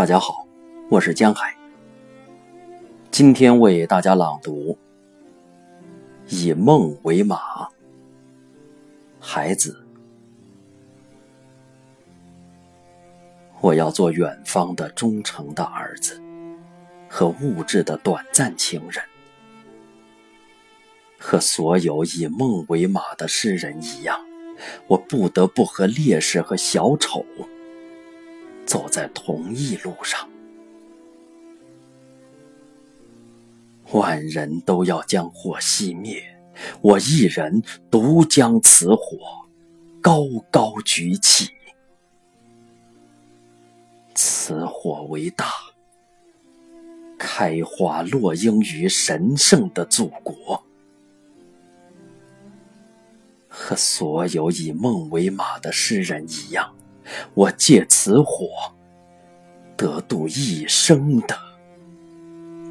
大家好，我是江海。今天为大家朗读《以梦为马》，孩子，我要做远方的忠诚的儿子，和物质的短暂情人，和所有以梦为马的诗人一样，我不得不和烈士和小丑。走在同一路上，万人都要将火熄灭，我一人独将此火高高举起。此火为大，开花落英于神圣的祖国，和所有以梦为马的诗人一样。我借此火，得度一生的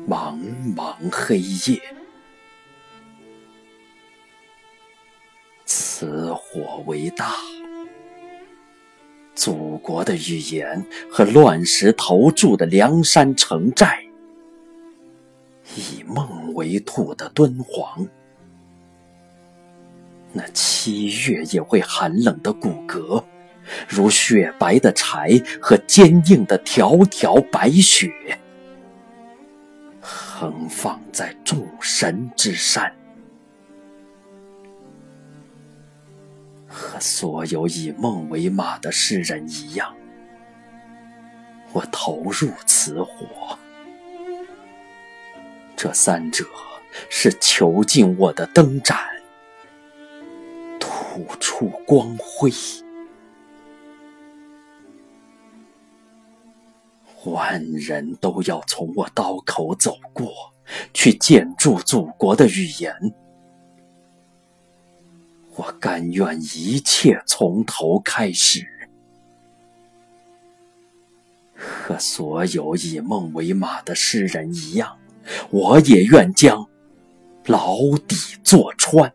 茫茫黑夜。此火为大，祖国的语言和乱石投筑的梁山城寨，以梦为兔的敦煌，那七月也会寒冷的骨骼。如雪白的柴和坚硬的条条白雪，横放在众神之山，和所有以梦为马的诗人一样，我投入此火。这三者是囚禁我的灯盏，吐出光辉。万人都要从我刀口走过去，建筑祖国的语言。我甘愿一切从头开始，和所有以梦为马的诗人一样，我也愿将牢底坐穿。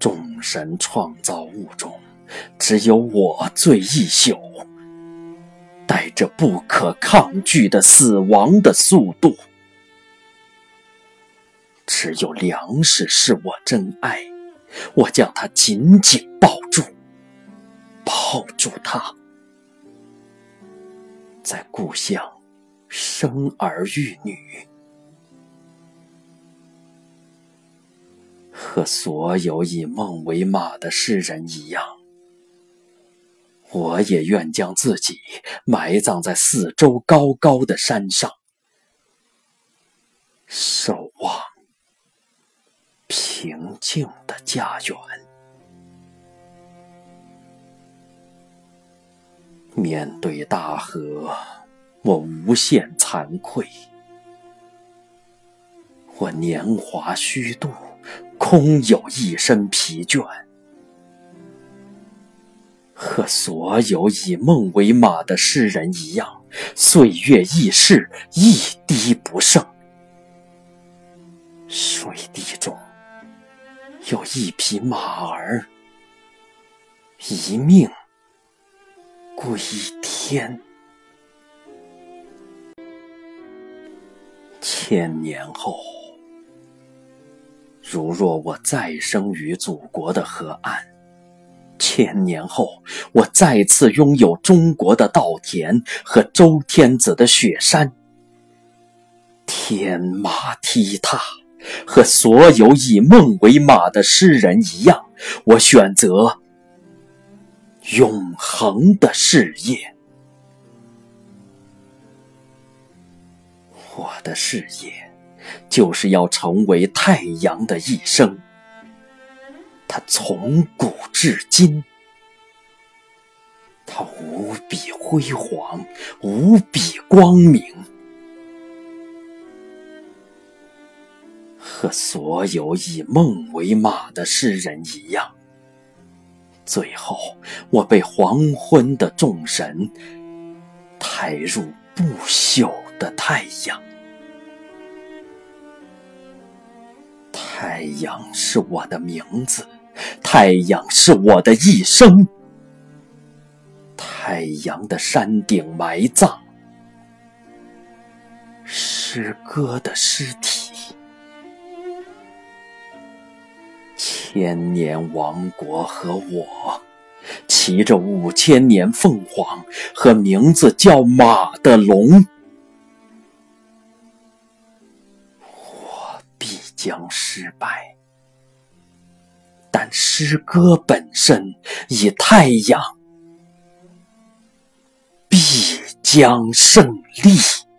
众神创造物中。只有我醉一宿，带着不可抗拒的死亡的速度。只有粮食是我真爱，我将它紧紧抱住，抱住它，在故乡生儿育女，和所有以梦为马的诗人一样。我也愿将自己埋葬在四周高高的山上，守望平静的家园。面对大河，我无限惭愧。我年华虚度，空有一身疲倦。和所有以梦为马的诗人一样，岁月易逝，一滴不剩。水滴中有一匹马儿，一命归天。千年后，如若我再生于祖国的河岸。千年后，我再次拥有中国的稻田和周天子的雪山。天马踢踏，和所有以梦为马的诗人一样，我选择永恒的事业。我的事业，就是要成为太阳的一生。它从古至今，它无比辉煌，无比光明，和所有以梦为马的诗人一样。最后，我被黄昏的众神抬入不朽的太阳。太阳是我的名字。太阳是我的一生，太阳的山顶埋葬诗歌的尸体。千年王国和我，骑着五千年凤凰和名字叫马的龙，我必将失败。诗歌本身以太阳必将胜利。